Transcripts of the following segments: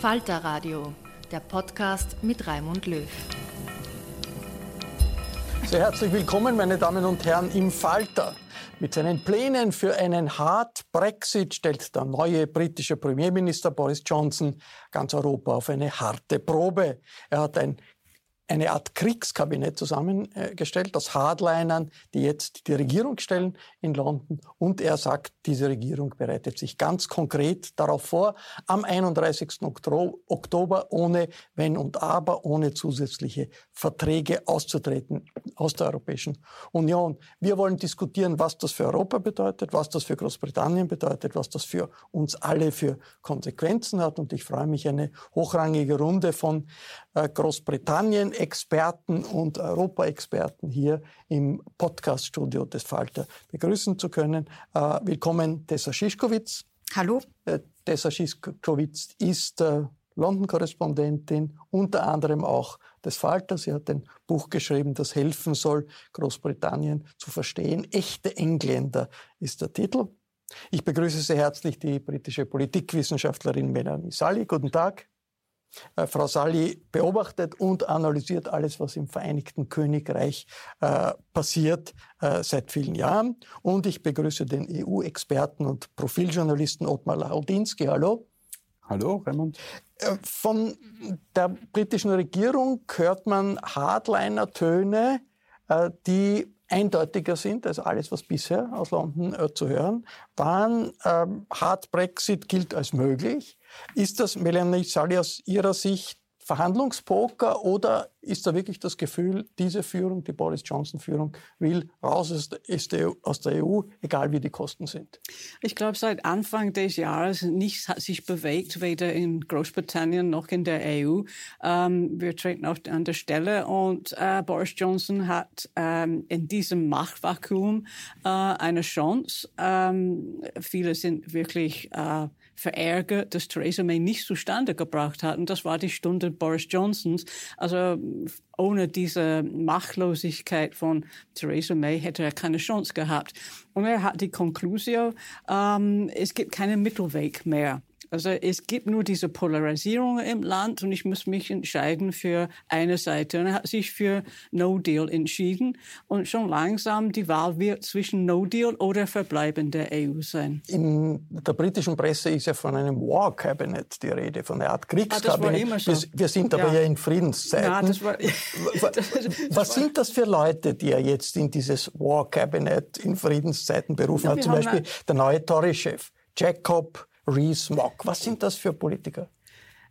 Falter Radio, der Podcast mit Raimund Löw. Sehr herzlich willkommen, meine Damen und Herren, im Falter. Mit seinen Plänen für einen Hard Brexit stellt der neue britische Premierminister Boris Johnson ganz Europa auf eine harte Probe. Er hat ein eine Art Kriegskabinett zusammengestellt aus Hardlinern, die jetzt die Regierung stellen in London. Und er sagt, diese Regierung bereitet sich ganz konkret darauf vor, am 31. Oktober ohne Wenn und Aber, ohne zusätzliche Verträge auszutreten aus der Europäischen Union. Wir wollen diskutieren, was das für Europa bedeutet, was das für Großbritannien bedeutet, was das für uns alle für Konsequenzen hat. Und ich freue mich, eine hochrangige Runde von äh, Großbritannien Experten und Europa-Experten hier im Podcast-Studio des Falter begrüßen zu können. Äh, willkommen, Tessa Schischkowitz. Hallo. Äh, Tessa Schischkowitz ist äh, London-Korrespondentin, unter anderem auch des Falter. Sie hat ein Buch geschrieben, das helfen soll, Großbritannien zu verstehen. Echte Engländer ist der Titel. Ich begrüße sehr herzlich die britische Politikwissenschaftlerin Melanie Sully. Guten Tag. Äh, Frau Sally beobachtet und analysiert alles, was im Vereinigten Königreich äh, passiert äh, seit vielen Jahren. Und ich begrüße den EU-Experten und Profiljournalisten Ottmar Laudinski. Hallo. Hallo, Raymond. Äh, von der britischen Regierung hört man Hardliner-Töne, äh, die eindeutiger sind als alles, was bisher aus London äh, zu hören waren. Ähm, Hard Brexit gilt als möglich. Ist das, Melanie Sally, aus Ihrer Sicht Verhandlungspoker oder ist da wirklich das Gefühl, diese Führung, die Boris Johnson-Führung, will raus aus der EU, egal wie die Kosten sind? Ich glaube, seit Anfang des Jahres nichts hat sich bewegt, weder in Großbritannien noch in der EU. Ähm, wir treten auf an der Stelle und äh, Boris Johnson hat ähm, in diesem Machtvakuum äh, eine Chance. Ähm, viele sind wirklich äh, verärgert, dass Theresa May nicht zustande gebracht hat. Und das war die Stunde Boris Johnsons. Also ohne diese Machtlosigkeit von Theresa May hätte er keine Chance gehabt. Und er hat die Konklusion, ähm, es gibt keinen Mittelweg mehr. Also es gibt nur diese Polarisierung im Land und ich muss mich entscheiden für eine Seite. Und er hat sich für No Deal entschieden und schon langsam die Wahl wird zwischen No Deal oder Verbleiben der EU sein. In der britischen Presse ist ja von einem War Cabinet die Rede, von einer Art Kriegskabinett. Ah, so. wir, wir, sind aber ja, ja in Friedenszeiten. Ja, das war, das, Was sind das für Leute, die er jetzt in dieses War Cabinet in Friedenszeiten berufen hat? Zum Beispiel der neue Tory-Chef Jacob Rees-Mogg. Was sind das für Politiker?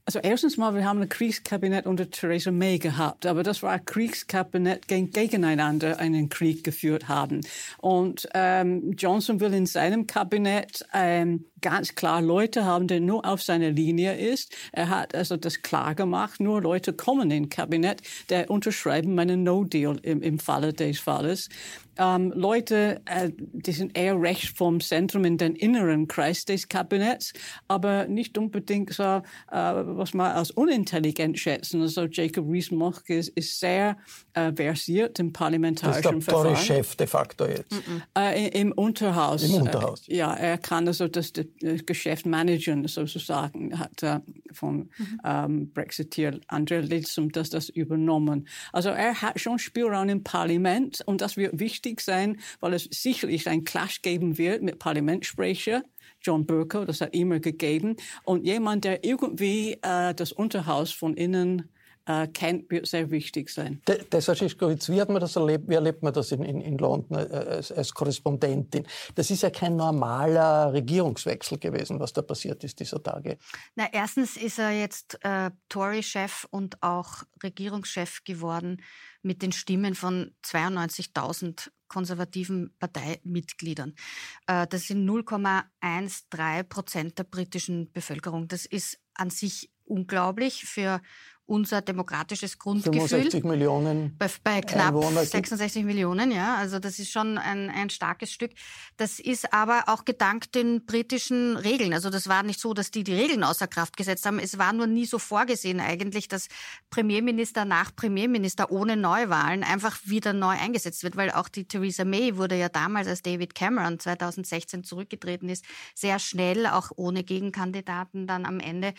Also erstens mal, wir haben ein Kriegskabinett unter Theresa May gehabt, aber das war ein Kriegskabinett gegeneinander einen Krieg geführt haben. Und ähm, Johnson will in seinem Kabinett ähm, ganz klar Leute haben, die nur auf seiner Linie ist. Er hat also das klar gemacht, nur Leute kommen in Kabinett, der unterschreiben meinen No-Deal im, im Falle des Falles ähm, Leute, äh, die sind eher rechts vom Zentrum in den inneren Kreis des Kabinetts, aber nicht unbedingt so, äh, was man als unintelligent schätzen. Also Jacob Rees-Mogg ist, ist, sehr äh, versiert im parlamentarischen Verfahren. Das ist der Chef de facto jetzt. Mm -mm. Im Unterhaus. Im Unterhaus. ja, er kann also das, das Geschäft managen, sozusagen, hat äh, von mhm. ähm, Brexiteer Andrea Litzum das, das übernommen. Also er hat schon Spielraum im Parlament und das wird wichtig sein, weil es sicherlich ein Clash geben wird mit Parlamentssprecher. John Burko, das hat immer gegeben. Und jemand, der irgendwie äh, das Unterhaus von innen äh, wird sehr wichtig sein. Tessa Schischkowitz, wie hat man das erlebt? Wie erlebt man das in, in, in London äh, als, als, Korrespondentin? Das ist ja kein normaler Regierungswechsel gewesen, was da passiert ist dieser Tage. Na, erstens ist er jetzt äh, Tory-Chef und auch Regierungschef geworden mit den Stimmen von 92.000 konservativen Parteimitgliedern. Äh, das sind 0,13 Prozent der britischen Bevölkerung. Das ist an sich unglaublich für unser demokratisches Grundgefühl. 65 Millionen. Bei, bei knapp Einwohner 66 Millionen, ja. Also das ist schon ein, ein starkes Stück. Das ist aber auch gedankt den britischen Regeln. Also das war nicht so, dass die die Regeln außer Kraft gesetzt haben. Es war nur nie so vorgesehen eigentlich, dass Premierminister nach Premierminister ohne Neuwahlen einfach wieder neu eingesetzt wird, weil auch die Theresa May wurde ja damals, als David Cameron 2016 zurückgetreten ist, sehr schnell, auch ohne Gegenkandidaten, dann am Ende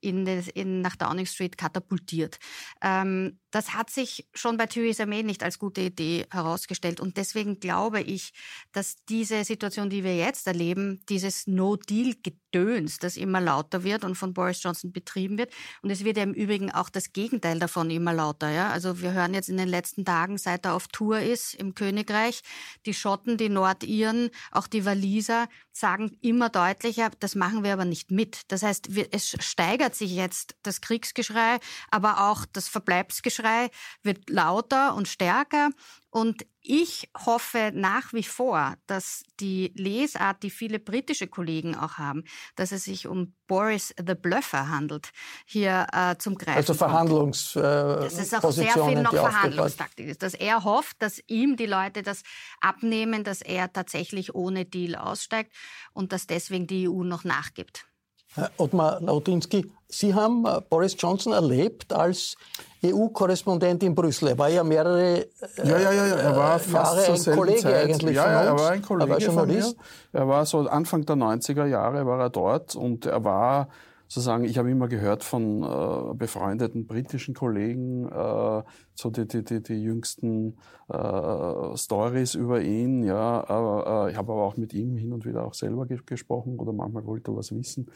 in, in nach Downing Street katapultiert katapultiert. Ähm, das hat sich schon bei Theresa May nicht als gute Idee herausgestellt. Und deswegen glaube ich, dass diese Situation, die wir jetzt erleben, dieses No-Deal-Gedöns, das immer lauter wird und von Boris Johnson betrieben wird. Und es wird ja im Übrigen auch das Gegenteil davon immer lauter. Ja? Also wir hören jetzt in den letzten Tagen, seit er auf Tour ist im Königreich, die Schotten, die Nordiren, auch die Waliser sagen immer deutlicher, das machen wir aber nicht mit. Das heißt, es steigert sich jetzt das Kriegsgeschrei, aber auch das Verbleibsgeschrei wird lauter und stärker. Und ich hoffe nach wie vor, dass die Lesart, die viele britische Kollegen auch haben, dass es sich um Boris the Bluffer handelt, hier äh, zum Greifen Also Verhandlungs äh, Das ist auch sehr viel noch Verhandlungstaktik ist, dass er hofft, dass ihm die Leute das abnehmen, dass er tatsächlich ohne Deal aussteigt und dass deswegen die EU noch nachgibt. Herr Ottmar Lautinski, Sie haben äh, Boris Johnson erlebt als EU-Korrespondent in Brüssel. Er war ja mehrere äh, ja, ja, ja, er war fast Jahre ein Kollege Zeit. eigentlich ja, von ja, uns. er war ein Kollege er war von mir. Er war so Anfang der 90er Jahre war er dort und er war sozusagen, ich habe immer gehört von äh, befreundeten britischen Kollegen, äh, so die, die, die, die jüngsten äh, Stories über ihn. Ja, aber, äh, ich habe aber auch mit ihm hin und wieder auch selber ge gesprochen oder manchmal wollte er was wissen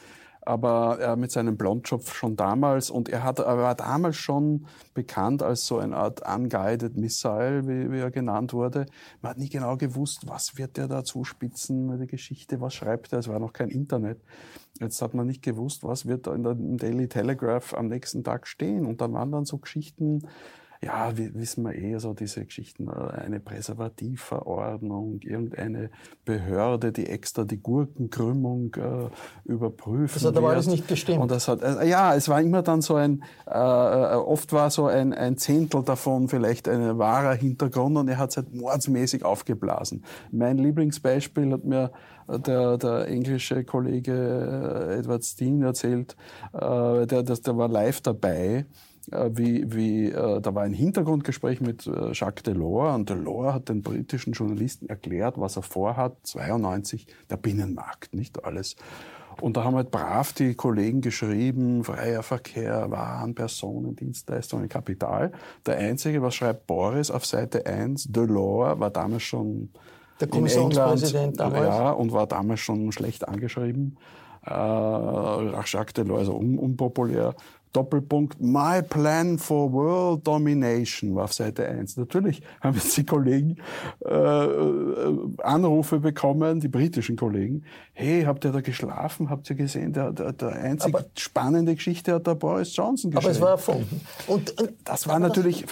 aber er mit seinem Blondschopf schon damals und er, hat, er war damals schon bekannt als so eine Art unguided Missile, wie, wie er genannt wurde. Man hat nie genau gewusst, was wird der da zuspitzen, die Geschichte, was schreibt er, es war noch kein Internet. Jetzt hat man nicht gewusst, was wird da in der Daily Telegraph am nächsten Tag stehen. Und dann waren dann so Geschichten, ja, wissen wir eh, so diese Geschichten, äh, eine Präservativverordnung, irgendeine Behörde, die extra die Gurkenkrümmung äh, überprüfen. Das hat aber alles nicht gestimmt. Und das hat, äh, ja, es war immer dann so ein, äh, äh, oft war so ein, ein Zehntel davon vielleicht ein wahrer Hintergrund und er hat es halt mordsmäßig aufgeblasen. Mein Lieblingsbeispiel hat mir der, der englische Kollege Edward Steen erzählt, äh, der, der, der war live dabei wie, wie äh, da war ein Hintergrundgespräch mit äh, Jacques Delors und Delors hat den britischen Journalisten erklärt, was er vorhat, 92, der Binnenmarkt, nicht alles. Und da haben halt brav die Kollegen geschrieben, freier Verkehr, Waren, Personen, Dienstleistungen, Kapital. Der Einzige, was schreibt Boris auf Seite 1, Delors war damals schon der Kommissionspräsident damals. Ja, und war damals schon schlecht angeschrieben. Äh, Jacques Delors, also un unpopulär. Doppelpunkt, My Plan for World Domination war auf Seite 1. Natürlich haben jetzt die Kollegen äh, äh, Anrufe bekommen, die britischen Kollegen. Hey, habt ihr da geschlafen? Habt ihr gesehen, der, der, der einzige aber, spannende Geschichte hat der Boris Johnson geschrieben. Aber es war erfunden. Und, und das war natürlich,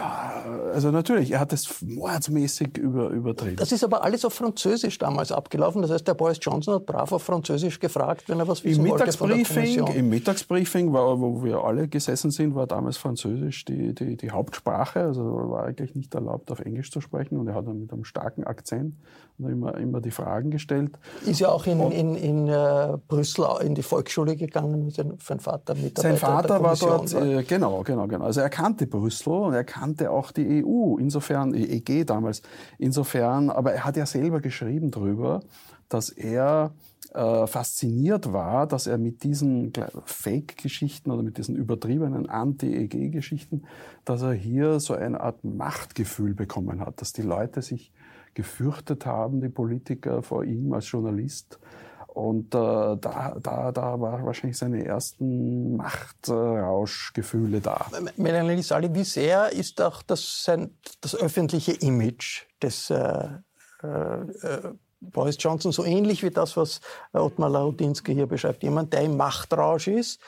also natürlich, er hat es mordsmäßig über, übertrieben. Das ist aber alles auf Französisch damals abgelaufen. Das heißt, der Boris Johnson hat brav auf Französisch gefragt, wenn er was wissen Im wollte Mittagsbriefing, Im Mittagsbriefing, wo wir alle gesessen sind, war damals Französisch die, die, die Hauptsprache. Also war eigentlich nicht erlaubt, auf Englisch zu sprechen. Und er hat dann mit einem starken Akzent immer, immer die Fragen gestellt. Ist ja auch in, in, in uh, Brüssel in die Volksschule gegangen mit seinem Vater Mitarbeiter Sein Vater war dort, äh, genau, genau, genau. Also er kannte Brüssel und er kannte auch die EU, insofern, die EG damals, insofern, aber er hat ja selber geschrieben drüber, dass er äh, fasziniert war, dass er mit diesen Fake-Geschichten oder mit diesen übertriebenen Anti-EG-Geschichten, dass er hier so eine Art Machtgefühl bekommen hat, dass die Leute sich gefürchtet haben, die Politiker vor ihm als Journalist. Und äh, da, da, da war wahrscheinlich seine ersten Machtrauschgefühle da. Melanie Sali, wie sehr ist auch das, sein, das öffentliche Image des äh, äh, Boris Johnson so ähnlich wie das, was Ottmar Lautinski hier beschreibt. Jemand, der im Machtrausch ist,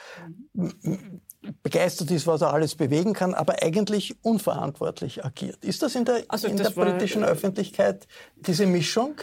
begeistert ist, was er alles bewegen kann, aber eigentlich unverantwortlich agiert. Ist das in der, also in der britischen war, Öffentlichkeit diese Mischung?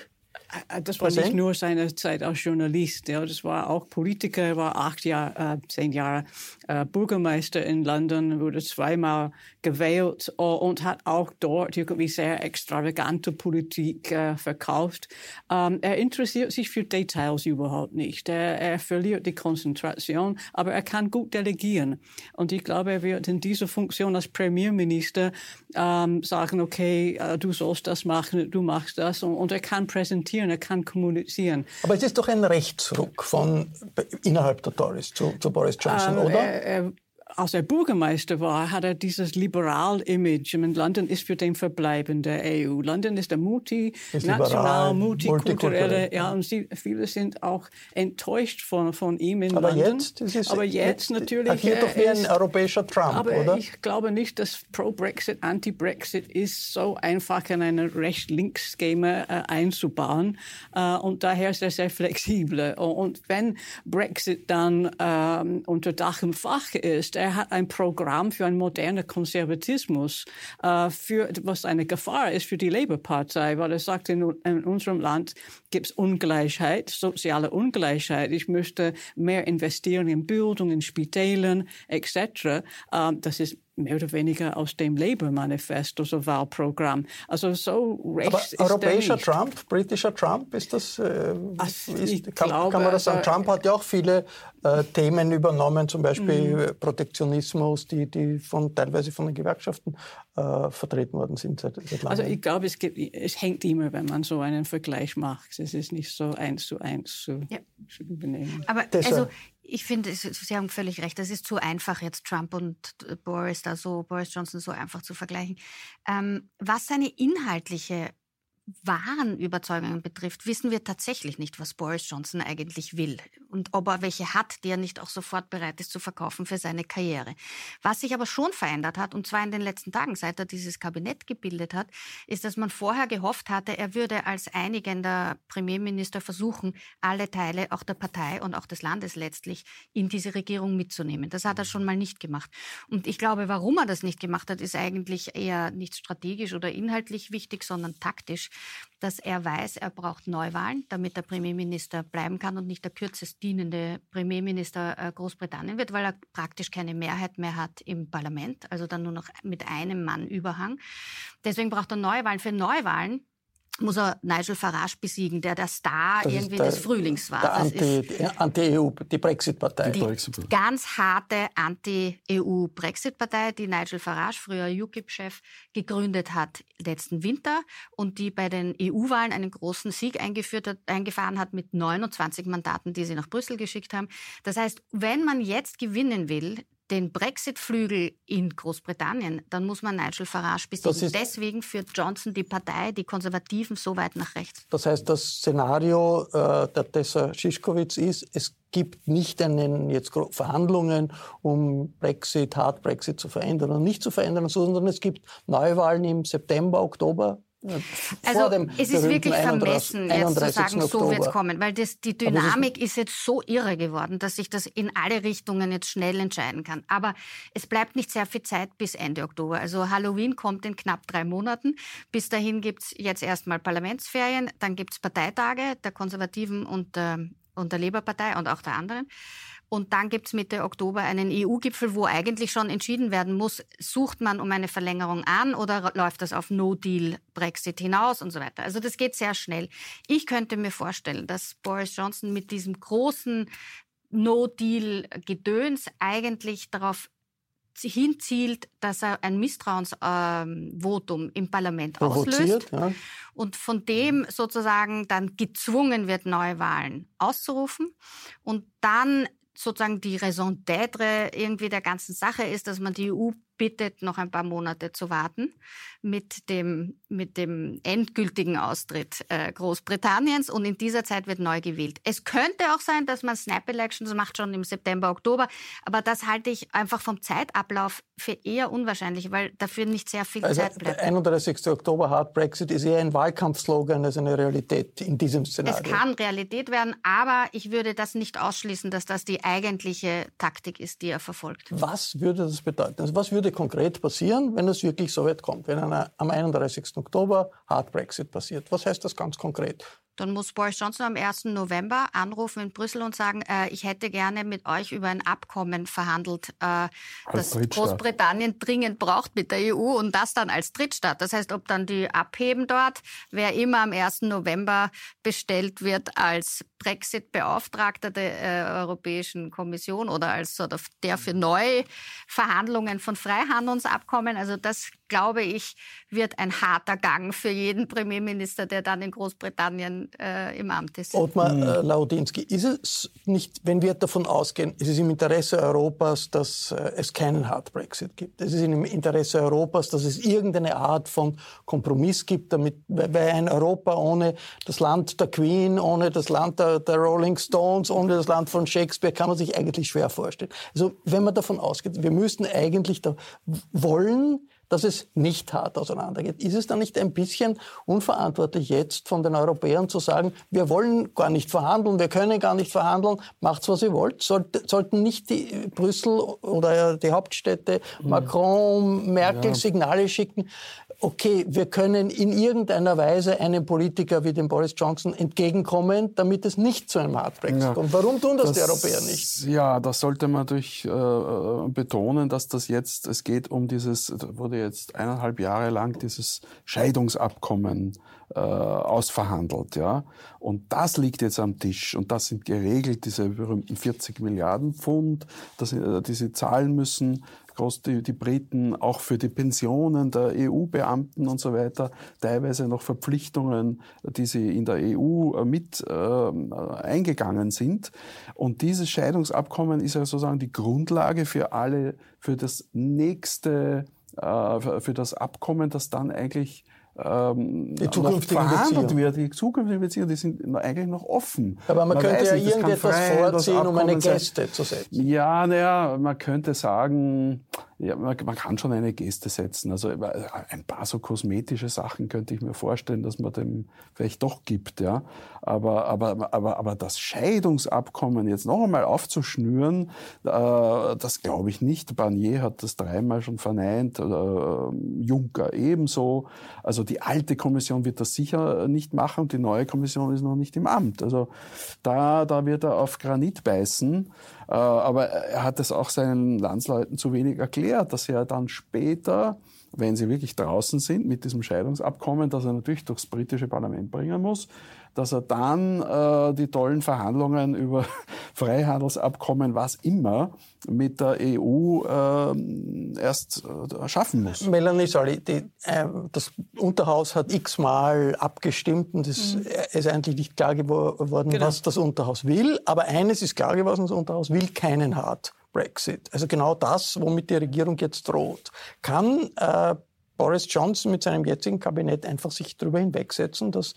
Äh, das war nicht nur seine Zeit als Journalist, ja, das war auch Politiker, er war acht Jahre, äh, zehn Jahre äh, Bürgermeister in London, wurde zweimal gewählt uh, und hat auch dort irgendwie sehr extravagante Politik äh, verkauft. Ähm, er interessiert sich für Details überhaupt nicht. Er, er, verliert die Konzentration, aber er kann gut delegieren. Und ich glaube, er wird in dieser Funktion als Premierminister ähm, sagen, okay, äh, du sollst das machen, du machst das. Und, und er kann präsentieren, er kann kommunizieren. Aber es ist doch ein Rechtsruck von innerhalb der Tories zu, zu Boris Johnson, ähm, oder? Er, er, als er Bürgermeister war, hat er dieses Liberal-Image. London ist für den Verbleiben der EU. London ist der multinational, multikulturelle, ja, und sie, viele sind auch enttäuscht von, von ihm in aber London. Jetzt, ist, aber jetzt, jetzt natürlich. Agiert doch wie ein europäischer Trump, aber oder? ich glaube nicht, dass Pro-Brexit, Anti-Brexit ist so einfach in eine Recht-Links-Schema äh, einzubauen. Äh, und daher ist er sehr flexibel. Und wenn Brexit dann ähm, unter Dach und Fach ist, er hat ein Programm für einen modernen Konservatismus, äh, für, was eine Gefahr ist für die Labour-Partei, weil er sagt, in, in unserem Land gibt es Ungleichheit, soziale Ungleichheit. Ich möchte mehr investieren in Bildung, in Spitälern etc. Ähm, das ist mehr oder weniger aus dem Labour-Manifest, also Wahlprogramm. Also so rechts Aber europäischer Trump, britischer Trump, ist das, äh, also ist, kann, glaube, kann, man das sagen? Also, Trump hat ja auch viele äh, Themen übernommen, zum Beispiel mhm. Protektionismus, die, die von, teilweise von den Gewerkschaften äh, vertreten worden sind seit, seit langem. Also ich glaube, es, gibt, es hängt immer, wenn man so einen Vergleich macht. Es ist nicht so eins zu eins zu, ja. zu übernehmen. Aber also ich finde, Sie haben völlig recht. Es ist zu einfach, jetzt Trump und Boris da so, Boris Johnson so einfach zu vergleichen. Ähm, was seine inhaltliche wahren Überzeugungen betrifft, wissen wir tatsächlich nicht, was Boris Johnson eigentlich will und ob er welche hat, die er nicht auch sofort bereit ist zu verkaufen für seine Karriere. Was sich aber schon verändert hat, und zwar in den letzten Tagen, seit er dieses Kabinett gebildet hat, ist, dass man vorher gehofft hatte, er würde als einigender Premierminister versuchen, alle Teile auch der Partei und auch des Landes letztlich in diese Regierung mitzunehmen. Das hat er schon mal nicht gemacht. Und ich glaube, warum er das nicht gemacht hat, ist eigentlich eher nicht strategisch oder inhaltlich wichtig, sondern taktisch dass er weiß, er braucht Neuwahlen, damit der Premierminister bleiben kann und nicht der kürzest dienende Premierminister äh, Großbritannien wird, weil er praktisch keine Mehrheit mehr hat im Parlament, also dann nur noch mit einem Mann Überhang. Deswegen braucht er Neuwahlen. Für Neuwahlen muss er Nigel Farage besiegen, der der Star das irgendwie der, des Frühlings war. Der Anti-EU, Anti die Brexit-Partei. Die Brexit ganz harte Anti-EU-Brexit-Partei, die Nigel Farage, früher UKIP-Chef, gegründet hat letzten Winter und die bei den EU-Wahlen einen großen Sieg eingeführt hat, eingefahren hat mit 29 Mandaten, die sie nach Brüssel geschickt haben. Das heißt, wenn man jetzt gewinnen will, den Brexit-Flügel in Großbritannien, dann muss man Nigel Farage besiegen. Deswegen führt Johnson die Partei, die Konservativen, so weit nach rechts. Das heißt, das Szenario äh, der Tessa Schischkowitz ist, es gibt nicht einen jetzt Verhandlungen, um Brexit, Hard Brexit zu verändern und nicht zu verändern, sondern es gibt Neuwahlen im September, Oktober also es ist wirklich vermessen, jetzt zu sagen, Oktober. so wird es kommen, weil das, die Dynamik ist, ist jetzt so irre geworden, dass sich das in alle Richtungen jetzt schnell entscheiden kann. Aber es bleibt nicht sehr viel Zeit bis Ende Oktober. Also Halloween kommt in knapp drei Monaten. Bis dahin gibt es jetzt erstmal Parlamentsferien, dann gibt es Parteitage der Konservativen und, äh, und der Labour-Partei und auch der anderen. Und dann gibt es Mitte Oktober einen EU-Gipfel, wo eigentlich schon entschieden werden muss, sucht man um eine Verlängerung an oder läuft das auf No-Deal-Brexit hinaus und so weiter. Also das geht sehr schnell. Ich könnte mir vorstellen, dass Boris Johnson mit diesem großen No-Deal-Gedöns eigentlich darauf hinzielt, dass er ein Misstrauensvotum ähm, im Parlament auslöst ja. und von dem sozusagen dann gezwungen wird, Neuwahlen auszurufen und dann sozusagen die Raison d'être irgendwie der ganzen Sache ist, dass man die EU bittet, noch ein paar Monate zu warten mit dem, mit dem endgültigen Austritt äh, Großbritanniens und in dieser Zeit wird neu gewählt. Es könnte auch sein, dass man Snap Elections macht schon im September, Oktober, aber das halte ich einfach vom Zeitablauf für eher unwahrscheinlich, weil dafür nicht sehr viel also Zeit bleibt. Der 31. Oktober Hard Brexit ist eher ein Wahlkampfslogan als eine Realität in diesem Szenario. Es kann Realität werden, aber ich würde das nicht ausschließen, dass das die eigentliche Taktik ist, die er verfolgt. Was würde das bedeuten? Also was würde konkret passieren, wenn es wirklich so weit kommt? Wenn am 31. Oktober Hard Brexit passiert? Was heißt das ganz konkret? Dann muss Boris Johnson am 1. November anrufen in Brüssel und sagen, äh, ich hätte gerne mit euch über ein Abkommen verhandelt, äh, das Großbritannien dringend braucht mit der EU und das dann als Drittstaat. Das heißt, ob dann die abheben dort, wer immer am 1. November bestellt wird als Brexit-Beauftragter der äh, Europäischen Kommission oder als sort of der für neue Verhandlungen von Freihandelsabkommen. Also das glaube ich, wird ein harter Gang für jeden Premierminister, der dann in Großbritannien äh, im Amt ist. Ottmar äh, Laudinski, ist es nicht, wenn wir davon ausgehen, ist es im Interesse Europas, dass äh, es keinen Hard Brexit gibt? Es ist im Interesse Europas, dass es irgendeine Art von Kompromiss gibt, damit, weil ein Europa ohne das Land der Queen, ohne das Land der, der Rolling Stones, ohne das Land von Shakespeare kann man sich eigentlich schwer vorstellen. Also wenn man davon ausgeht, wir müssten eigentlich da wollen, dass es nicht hart auseinandergeht. Ist es dann nicht ein bisschen unverantwortlich jetzt von den Europäern zu sagen, wir wollen gar nicht verhandeln, wir können gar nicht verhandeln, macht's, was ihr wollt? Sollte, sollten nicht die Brüssel oder die Hauptstädte mhm. Macron, Merkel ja. Signale schicken? Okay, wir können in irgendeiner Weise einem Politiker wie dem Boris Johnson entgegenkommen, damit es nicht zu einem Hard Brexit ja. kommt. Warum tun das, das, die Europäer nicht? Ja, das sollte man durch äh, betonen, dass das jetzt, es geht um dieses, wurde jetzt eineinhalb Jahre lang dieses Scheidungsabkommen äh, ausverhandelt, ja. Und das liegt jetzt am Tisch und das sind geregelt diese berühmten 40 Milliarden Pfund, dass, äh, die sie zahlen müssen groß die, die Briten auch für die Pensionen der EU-Beamten und so weiter, teilweise noch Verpflichtungen, die sie in der EU äh, mit äh, eingegangen sind. Und dieses Scheidungsabkommen ist ja sozusagen die Grundlage für alle, für das nächste, äh, für das Abkommen, das dann eigentlich ähm, die zukünftigen verhandelt wird. Die zukünftigen Beziehungen, die sind eigentlich noch offen. Aber man, man könnte ja nicht, irgendetwas vorziehen, um eine Geste zu setzen. Ja, naja, man könnte sagen, ja, man, man, kann schon eine Geste setzen. Also äh, ein paar so kosmetische Sachen könnte ich mir vorstellen, dass man dem vielleicht doch gibt, ja. Aber, aber, aber, aber das Scheidungsabkommen jetzt noch einmal aufzuschnüren, äh, das glaube ich nicht. Barnier hat das dreimal schon verneint, äh, Juncker ebenso. Also die alte Kommission wird das sicher nicht machen und die neue Kommission ist noch nicht im Amt. Also da, da wird er auf Granit beißen. Äh, aber er hat es auch seinen Landsleuten zu wenig erklärt, dass er dann später, wenn sie wirklich draußen sind mit diesem Scheidungsabkommen, dass er natürlich durchs britische Parlament bringen muss, dass er dann äh, die tollen Verhandlungen über Freihandelsabkommen, was immer, mit der EU äh, erst äh, schaffen muss. Melanie, sorry, die, äh, das Unterhaus hat x-mal abgestimmt und es mhm. ist eigentlich nicht klar geworden, genau. was das Unterhaus will. Aber eines ist klar geworden, das Unterhaus will keinen Hard Brexit. Also genau das, womit die Regierung jetzt droht. Kann äh, Boris Johnson mit seinem jetzigen Kabinett einfach sich darüber hinwegsetzen, dass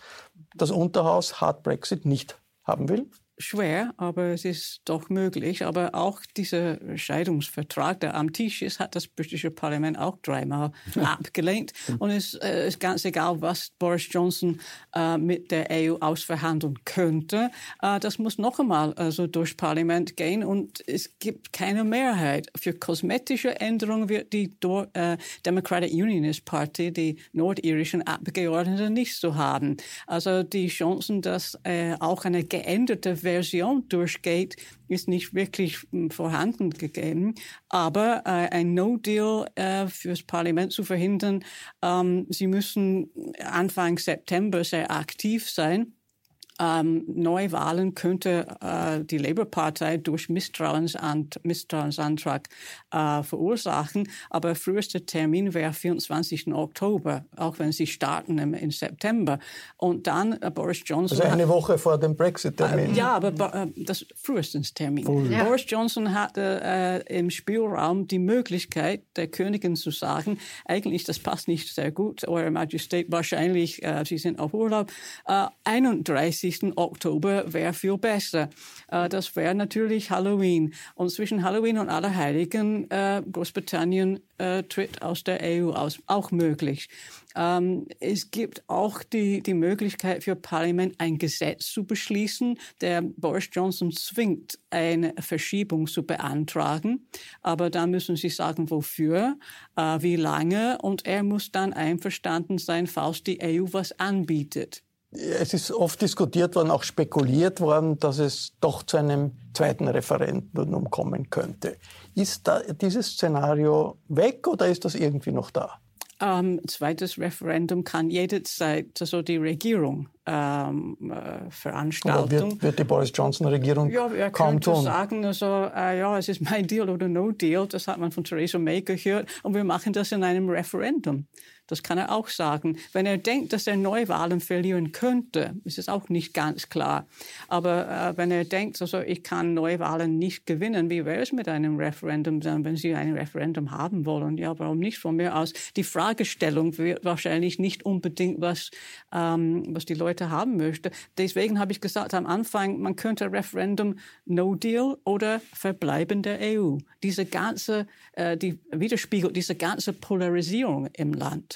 das Unterhaus Hard Brexit nicht haben will? Schwer, aber es ist doch möglich. Aber auch dieser Scheidungsvertrag, der am Tisch ist, hat das britische Parlament auch dreimal abgelehnt. Und es äh, ist ganz egal, was Boris Johnson äh, mit der EU ausverhandeln könnte. Äh, das muss noch einmal also durch Parlament gehen und es gibt keine Mehrheit. Für kosmetische Änderungen wird die äh, Democratic Unionist Party, die nordirischen Abgeordneten, nicht so haben. Also die Chancen, dass äh, auch eine geänderte Version durchgeht, ist nicht wirklich hm, vorhanden gegeben. Aber äh, ein No-Deal äh, fürs Parlament zu verhindern, ähm, sie müssen Anfang September sehr aktiv sein ähm, Neuwahlen könnte äh, die Labour-Partei durch Misstrauensant Misstrauensantrag äh, verursachen. Aber frühester Termin wäre 24. Oktober, auch wenn sie starten im, im September. Und dann äh, Boris Johnson. Also eine Woche vor dem Brexit-Termin. Äh, ja, aber äh, das frühestens Termin. Ja. Boris Johnson hatte äh, im Spielraum die Möglichkeit, der Königin zu sagen, eigentlich das passt nicht sehr gut, Eure Majestät, wahrscheinlich, Sie sind auf Urlaub, 31 31. Oktober wäre viel besser. Äh, das wäre natürlich Halloween. Und zwischen Halloween und Allerheiligen äh, Großbritannien äh, tritt aus der EU aus, auch möglich. Ähm, es gibt auch die, die Möglichkeit für Parlament ein Gesetz zu beschließen, der Boris Johnson zwingt, eine Verschiebung zu beantragen. Aber da müssen Sie sagen, wofür, äh, wie lange und er muss dann einverstanden sein, falls die EU was anbietet. Es ist oft diskutiert worden, auch spekuliert worden, dass es doch zu einem zweiten Referendum kommen könnte. Ist da dieses Szenario weg oder ist das irgendwie noch da? Ähm, zweites Referendum kann jederzeit also die Regierung ähm, äh, veranstalten. Wird, wird, die Boris Johnson-Regierung ja, er kaum könnte tun? sagen, also, äh, ja, es ist mein Deal oder No Deal. Das hat man von Theresa May gehört. Und wir machen das in einem Referendum. Das kann er auch sagen. Wenn er denkt, dass er Neuwahlen verlieren könnte, ist es auch nicht ganz klar. Aber äh, wenn er denkt, also ich kann Neuwahlen nicht gewinnen, wie wäre es mit einem Referendum dann, wenn Sie ein Referendum haben wollen? Ja, warum nicht von mir aus? Die Fragestellung wird wahrscheinlich nicht unbedingt was, ähm, was die Leute haben möchten. Deswegen habe ich gesagt am Anfang, man könnte Referendum No Deal oder Verbleiben der EU. Diese ganze, äh, die widerspiegelt diese ganze Polarisierung im Land.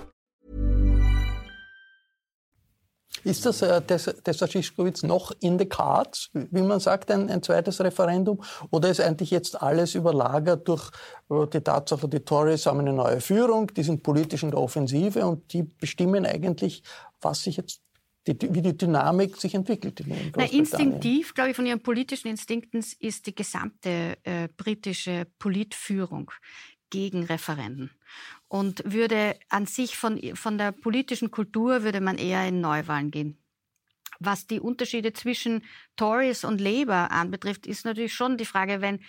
Ist das äh, des, des noch in the cards, wie man sagt, ein, ein, zweites Referendum? Oder ist eigentlich jetzt alles überlagert durch äh, die Tatsache, die Tories haben eine neue Führung, die sind politisch in der Offensive und die bestimmen eigentlich, was sich jetzt die, wie die Dynamik sich entwickelt. In Na, instinktiv, glaube ich, von ihren politischen Instinkten ist die gesamte äh, britische Politführung gegen Referenden und würde an sich von, von der politischen Kultur würde man eher in Neuwahlen gehen. Was die Unterschiede zwischen Tories und Labour anbetrifft, ist natürlich schon die Frage, wenn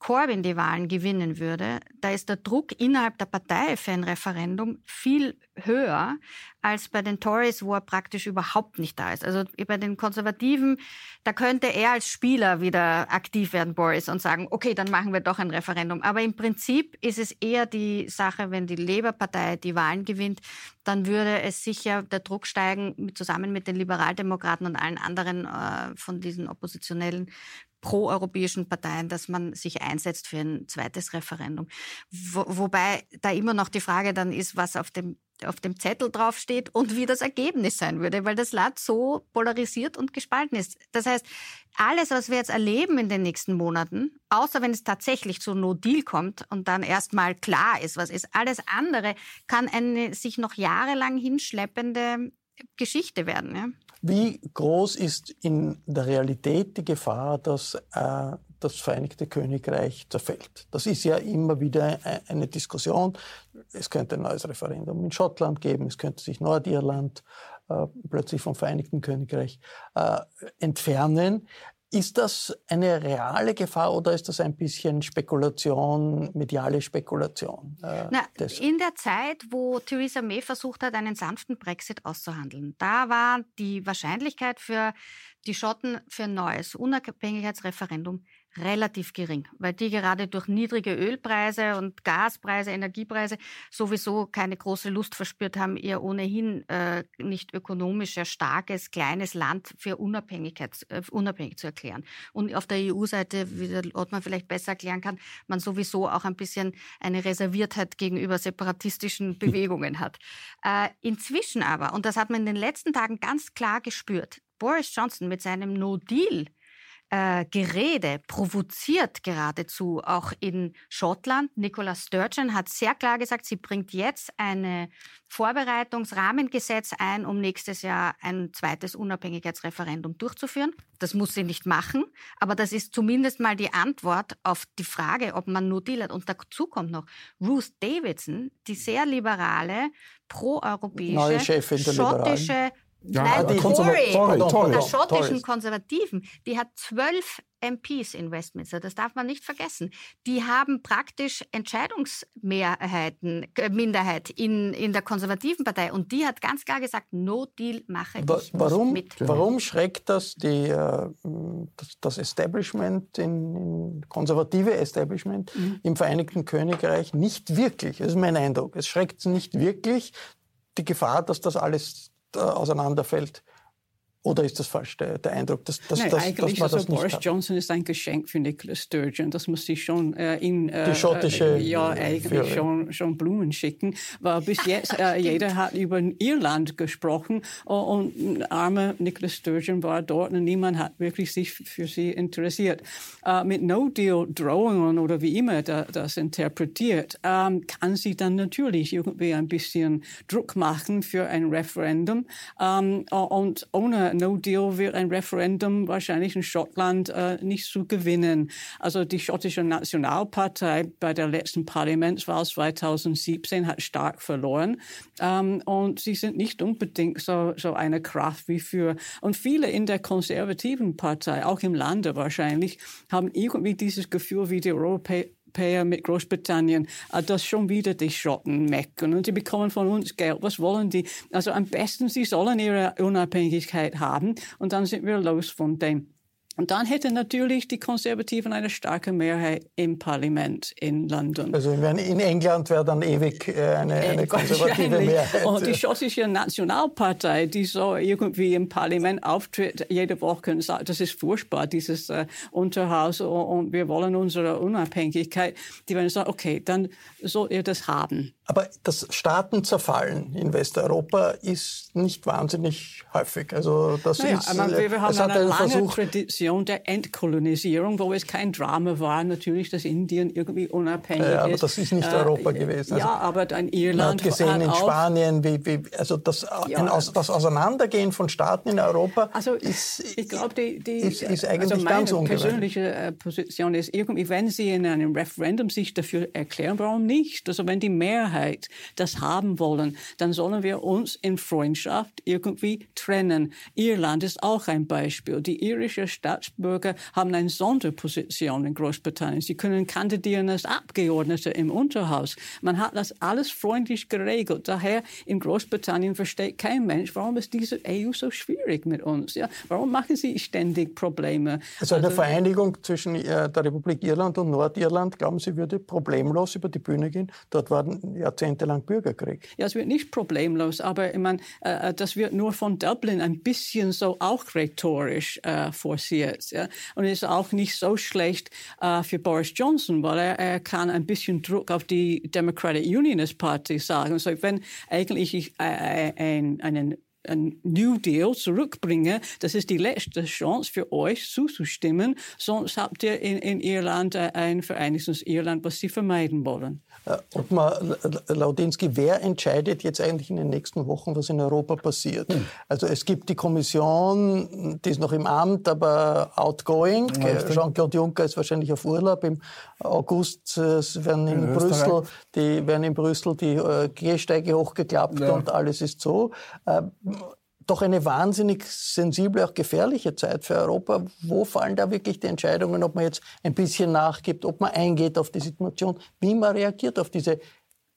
Corbyn die Wahlen gewinnen würde, da ist der Druck innerhalb der Partei für ein Referendum viel höher als bei den Tories, wo er praktisch überhaupt nicht da ist. Also bei den Konservativen, da könnte er als Spieler wieder aktiv werden, Boris, und sagen, okay, dann machen wir doch ein Referendum. Aber im Prinzip ist es eher die Sache, wenn die Labour-Partei die Wahlen gewinnt, dann würde es sicher der Druck steigen, zusammen mit den Liberaldemokraten und allen anderen äh, von diesen oppositionellen proeuropäischen Parteien, dass man sich einsetzt für ein zweites Referendum. Wo, wobei da immer noch die Frage dann ist, was auf dem auf dem Zettel draufsteht und wie das Ergebnis sein würde, weil das Land so polarisiert und gespalten ist. Das heißt, alles, was wir jetzt erleben in den nächsten Monaten, außer wenn es tatsächlich zu No Deal kommt und dann erstmal klar ist, was ist, alles andere kann eine sich noch jahrelang hinschleppende Geschichte werden. Ja? Wie groß ist in der Realität die Gefahr, dass äh, das Vereinigte Königreich zerfällt? Das ist ja immer wieder e-, eine Diskussion. Es könnte ein neues Referendum in Schottland geben, es könnte sich Nordirland äh, plötzlich vom Vereinigten Königreich äh, entfernen. Ist das eine reale Gefahr oder ist das ein bisschen Spekulation, mediale Spekulation? Äh, Na, in der Zeit, wo Theresa May versucht hat, einen sanften Brexit auszuhandeln, da war die Wahrscheinlichkeit für die Schotten für ein neues Unabhängigkeitsreferendum relativ gering, weil die gerade durch niedrige Ölpreise und Gaspreise, Energiepreise sowieso keine große Lust verspürt haben, ihr ohnehin äh, nicht ökonomisch sehr starkes, kleines Land für Unabhängigkeit, äh, unabhängig zu erklären. Und auf der EU-Seite, wie der Ottmar vielleicht besser erklären kann, man sowieso auch ein bisschen eine Reserviertheit gegenüber separatistischen Bewegungen hat. Äh, inzwischen aber, und das hat man in den letzten Tagen ganz klar gespürt, Boris Johnson mit seinem No-Deal äh, Gerede provoziert geradezu auch in Schottland. Nicola Sturgeon hat sehr klar gesagt, sie bringt jetzt ein Vorbereitungsrahmengesetz ein, um nächstes Jahr ein zweites Unabhängigkeitsreferendum durchzuführen. Das muss sie nicht machen, aber das ist zumindest mal die Antwort auf die Frage, ob man No Deal hat. Und dazu kommt noch Ruth Davidson, die sehr liberale, proeuropäische, schottische ja, Nein, die Tory, Tory, Tory, der schottischen Tory. Konservativen, die hat zwölf MPs in Westminster, das darf man nicht vergessen. Die haben praktisch Entscheidungsmehrheiten, äh, Minderheit in, in der konservativen Partei und die hat ganz klar gesagt, No Deal mache Wa ich warum, mit. Warum schreckt das, die, äh, das, das Establishment, in, in konservative Establishment mhm. im Vereinigten Königreich nicht wirklich? Das ist mein Eindruck. Es schreckt nicht wirklich die Gefahr, dass das alles auseinanderfällt. Oder ist das falsch, der, der Eindruck, dass, dass, Nein, dass, eigentlich, dass man also das Boris nicht Johnson ist ein Geschenk für Nicola Sturgeon. Das muss ich schon äh, in äh, Die schottische äh, ja eigentlich schon, schon Blumen schicken, weil bis jetzt äh, jeder hat über Irland gesprochen. Und arme Nicola Sturgeon war dort und niemand hat wirklich sich für sie interessiert. Äh, mit No Deal Drohungen oder wie immer da, das interpretiert, ähm, kann sie dann natürlich irgendwie ein bisschen Druck machen für ein Referendum. Ähm, und ohne No Deal wird ein Referendum wahrscheinlich in Schottland äh, nicht zu gewinnen. Also die schottische Nationalpartei bei der letzten Parlamentswahl 2017 hat stark verloren ähm, und sie sind nicht unbedingt so, so eine Kraft wie für und viele in der konservativen Partei, auch im Lande wahrscheinlich, haben irgendwie dieses Gefühl wie die Europäer Europäer mit Großbritannien, äh, dass schon wieder die Schotten meckern und sie bekommen von uns Geld. Was wollen die? Also am besten, sie sollen ihre Unabhängigkeit haben und dann sind wir los von dem. Und dann hätten natürlich die Konservativen eine starke Mehrheit im Parlament in London. Also in England wäre dann ewig äh, eine, eine konservative Mehrheit. Und die schottische Nationalpartei, die so irgendwie im Parlament auftritt, jede Woche und sagt, das ist furchtbar, dieses äh, Unterhaus und wir wollen unsere Unabhängigkeit, die werden sagen, okay, dann sollt ihr das haben. Aber das Staatenzerfallen in Westeuropa ist nicht wahnsinnig häufig. Also das naja, ist, wir, wir haben eine lange Versuch, Tradition der Entkolonisierung, wo es kein Drama war, natürlich, dass Indien irgendwie unabhängig ja, aber ist. Aber das ist nicht äh, Europa gewesen. Also, ja, aber dann Irland. Man hat gesehen in Spanien, wie, wie also das, ja, ein, das Auseinandergehen von Staaten in Europa also ist, ich glaube, die, die, ist, ist eigentlich also ganz meine persönliche äh, Position ist irgendwie, wenn Sie in einem Referendum sich dafür erklären, warum nicht? Also wenn die Mehrheit Mehrheit das haben wollen, dann sollen wir uns in Freundschaft irgendwie trennen. Irland ist auch ein Beispiel. Die irischen Staatsbürger haben eine Sonderposition in Großbritannien. Sie können kandidieren als Abgeordnete im Unterhaus. Man hat das alles freundlich geregelt. Daher in Großbritannien versteht kein Mensch, warum ist diese EU so schwierig mit uns? Ja? Warum machen sie ständig Probleme? Also eine also, Vereinigung zwischen äh, der Republik Irland und Nordirland, glauben Sie, würde problemlos über die Bühne gehen? Dort waren jahrzehntelang Bürgerkrieg. Ja, es wird nicht problemlos, aber ich meine, äh, äh, das wird nur von Dublin ein bisschen so auch rhetorisch äh, forciert. Ja? Und ist auch nicht so schlecht äh, für Boris Johnson, weil er, er kann ein bisschen Druck auf die Democratic Unionist Party sagen. So, wenn eigentlich ich, äh, äh ein, einen ein New Deal zurückbringe, das ist die letzte Chance für euch zuzustimmen, sonst habt ihr in, in Irland ein Vereinigtes Irland, was sie vermeiden wollen. Äh, ob man, Laudinsky, wer entscheidet jetzt eigentlich in den nächsten Wochen, was in Europa passiert? Hm. Also es gibt die Kommission, die ist noch im Amt, aber outgoing. Ja, Jean-Claude Juncker ist wahrscheinlich auf Urlaub. Im August äh, werden in, in Brüssel die, werden in Brüssel die äh, Gehsteige hochgeklappt ja. und alles ist so. Doch eine wahnsinnig sensible, auch gefährliche Zeit für Europa. Wo fallen da wirklich die Entscheidungen, ob man jetzt ein bisschen nachgibt, ob man eingeht auf die Situation, wie man reagiert auf diese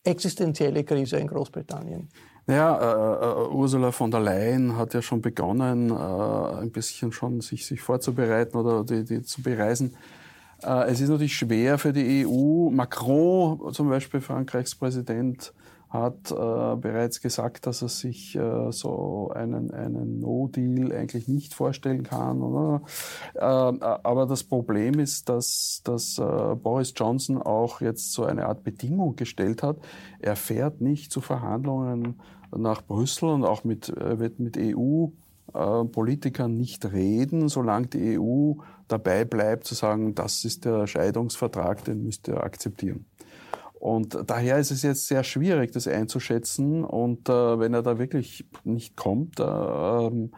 existenzielle Krise in Großbritannien? Ja, äh, äh, Ursula von der Leyen hat ja schon begonnen, äh, ein bisschen schon sich, sich vorzubereiten oder die, die zu bereisen. Äh, es ist natürlich schwer für die EU. Macron, zum Beispiel Frankreichs Präsident, hat äh, bereits gesagt, dass er sich äh, so einen, einen No-Deal eigentlich nicht vorstellen kann. Oder? Äh, aber das Problem ist, dass, dass äh, Boris Johnson auch jetzt so eine Art Bedingung gestellt hat. Er fährt nicht zu Verhandlungen nach Brüssel und auch mit, äh, wird mit EU äh, Politiker nicht reden, solange die EU dabei bleibt zu sagen, das ist der Scheidungsvertrag, den müsst ihr akzeptieren. Und daher ist es jetzt sehr schwierig, das einzuschätzen. Und äh, wenn er da wirklich nicht kommt, äh,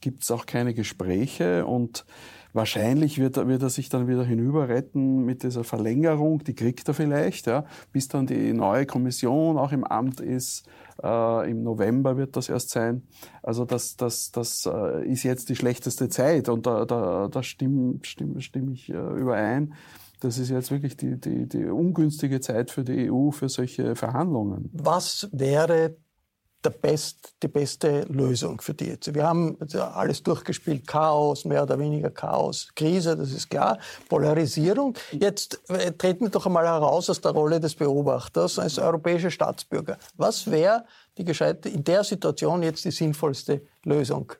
gibt es auch keine Gespräche. Und wahrscheinlich wird er, wird er sich dann wieder hinüber retten mit dieser Verlängerung. Die kriegt er vielleicht, ja, bis dann die neue Kommission auch im Amt ist. Äh, Im November wird das erst sein. Also das, das, das äh, ist jetzt die schlechteste Zeit und da, da, da stimme, stimme, stimme ich äh, überein. Das ist jetzt wirklich die, die, die ungünstige Zeit für die EU für solche Verhandlungen. Was wäre der best, die beste Lösung für die jetzt. Wir haben alles durchgespielt, Chaos, mehr oder weniger Chaos, Krise, das ist klar, Polarisierung. Jetzt äh, treten wir doch einmal heraus aus der Rolle des Beobachters als europäische Staatsbürger. Was wäre die gescheite, in der Situation jetzt die sinnvollste Lösung?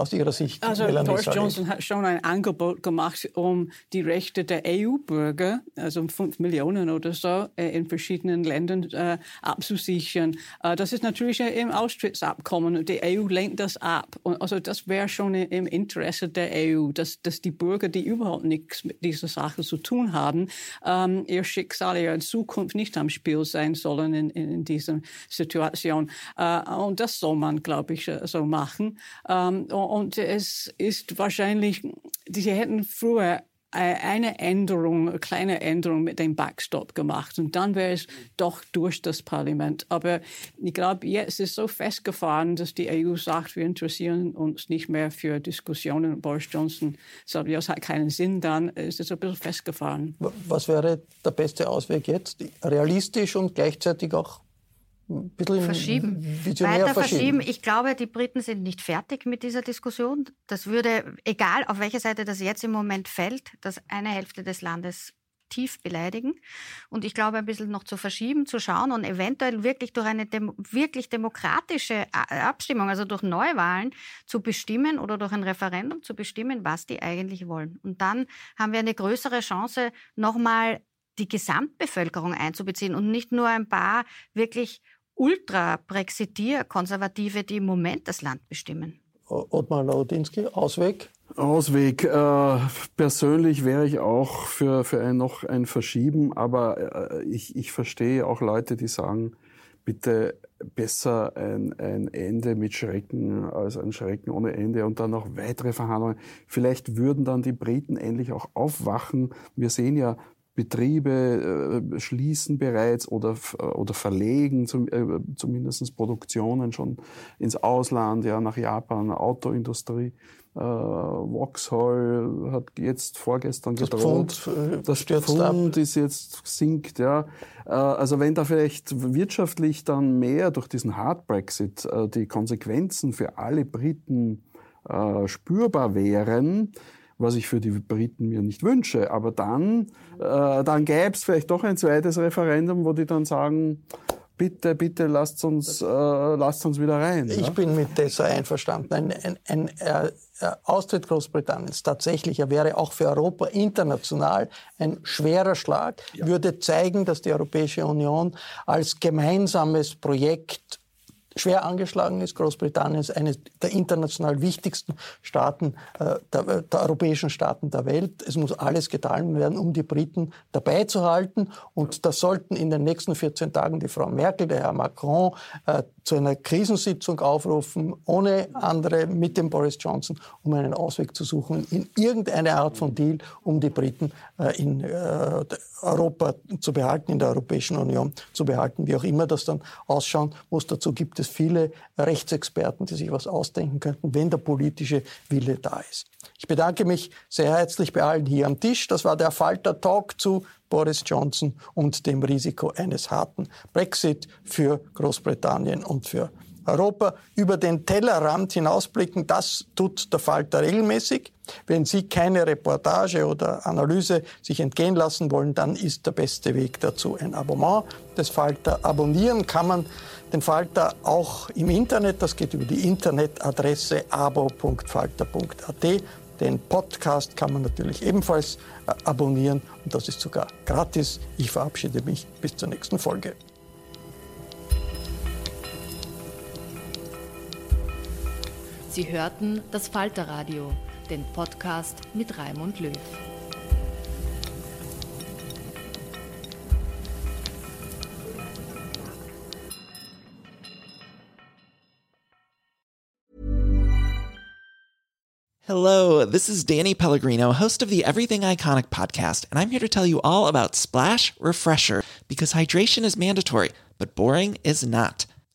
Aus Ihrer Sicht? Also Boris Johnson hat schon ein Angebot gemacht, um die Rechte der EU-Bürger, also fünf Millionen oder so, äh, in verschiedenen Ländern äh, abzusichern. Äh, das ist natürlich im Austrittsabkommen. Die EU lehnt das ab. Und also das wäre schon im Interesse der EU, dass, dass die Bürger, die überhaupt nichts mit dieser Sache zu tun haben, ähm, ihr Schicksal, ihre Zukunft nicht am Spiel sein sollen in, in dieser Situation. Äh, und das soll man, glaube ich, äh, so machen. Ähm, und es ist wahrscheinlich, sie hätten früher eine Änderung, eine kleine Änderung mit dem Backstop gemacht und dann wäre es doch durch das Parlament. Aber ich glaube, jetzt ist so festgefahren, dass die EU sagt, wir interessieren uns nicht mehr für Diskussionen. Boris Johnson sagt, ja, es hat keinen Sinn, dann ist es ein bisschen festgefahren. Was wäre der beste Ausweg jetzt? Realistisch und gleichzeitig auch ein bisschen verschieben. Weiter verschieben. verschieben. Ich glaube, die Briten sind nicht fertig mit dieser Diskussion. Das würde, egal auf welcher Seite das jetzt im Moment fällt, das eine Hälfte des Landes tief beleidigen. Und ich glaube, ein bisschen noch zu verschieben, zu schauen und eventuell wirklich durch eine dem, wirklich demokratische Abstimmung, also durch Neuwahlen, zu bestimmen oder durch ein Referendum zu bestimmen, was die eigentlich wollen. Und dann haben wir eine größere Chance, nochmal die Gesamtbevölkerung einzubeziehen und nicht nur ein paar wirklich Ultra-Brexitier-Konservative, die im Moment das Land bestimmen. Ottmar Laudinski, Ausweg? Ausweg. Äh, persönlich wäre ich auch für, für ein, noch ein Verschieben, aber äh, ich, ich verstehe auch Leute, die sagen, bitte besser ein, ein Ende mit Schrecken als ein Schrecken ohne Ende und dann noch weitere Verhandlungen. Vielleicht würden dann die Briten endlich auch aufwachen. Wir sehen ja, Betriebe äh, schließen bereits oder, oder verlegen zum, äh, zumindest Produktionen schon ins Ausland, ja, nach Japan, Autoindustrie. Äh, Vauxhall hat jetzt vorgestern das gedroht. Pfund, äh, das Pfund ist jetzt sinkt, ja. Äh, also wenn da vielleicht wirtschaftlich dann mehr durch diesen Hard Brexit äh, die Konsequenzen für alle Briten äh, spürbar wären, was ich für die Briten mir nicht wünsche. Aber dann, äh, dann gäbe es vielleicht doch ein zweites Referendum, wo die dann sagen, bitte, bitte lasst uns, äh, lasst uns wieder rein. Ich ja? bin mit Tessa einverstanden. Ein, ein, ein äh, Austritt Großbritanniens tatsächlich, er wäre auch für Europa international ein schwerer Schlag, ja. würde zeigen, dass die Europäische Union als gemeinsames Projekt schwer angeschlagen ist. Großbritannien ist eines der international wichtigsten Staaten, äh, der, der, europäischen Staaten der Welt. Es muss alles getan werden, um die Briten dabei zu halten. Und das sollten in den nächsten 14 Tagen die Frau Merkel, der Herr Macron äh, zu einer Krisensitzung aufrufen, ohne andere, mit dem Boris Johnson, um einen Ausweg zu suchen, in irgendeine Art von Deal, um die Briten äh, in äh, Europa zu behalten, in der Europäischen Union zu behalten, wie auch immer das dann ausschauen muss. Dazu gibt viele Rechtsexperten, die sich was ausdenken könnten, wenn der politische Wille da ist. Ich bedanke mich sehr herzlich bei allen hier am Tisch. Das war der Falter Talk zu Boris Johnson und dem Risiko eines harten Brexit für Großbritannien und für über den Tellerrand hinausblicken, das tut der Falter regelmäßig. Wenn Sie keine Reportage oder Analyse sich entgehen lassen wollen, dann ist der beste Weg dazu ein Abonnement des Falter. Abonnieren kann man den Falter auch im Internet. Das geht über die Internetadresse abo.falter.at. Den Podcast kann man natürlich ebenfalls äh, abonnieren und das ist sogar gratis. Ich verabschiede mich bis zur nächsten Folge. Sie hörten das Falterradio, den Podcast mit Raimund Löw. Hello, this is Danny Pellegrino, host of the Everything Iconic podcast, and I'm here to tell you all about Splash Refresher because hydration is mandatory, but boring is not.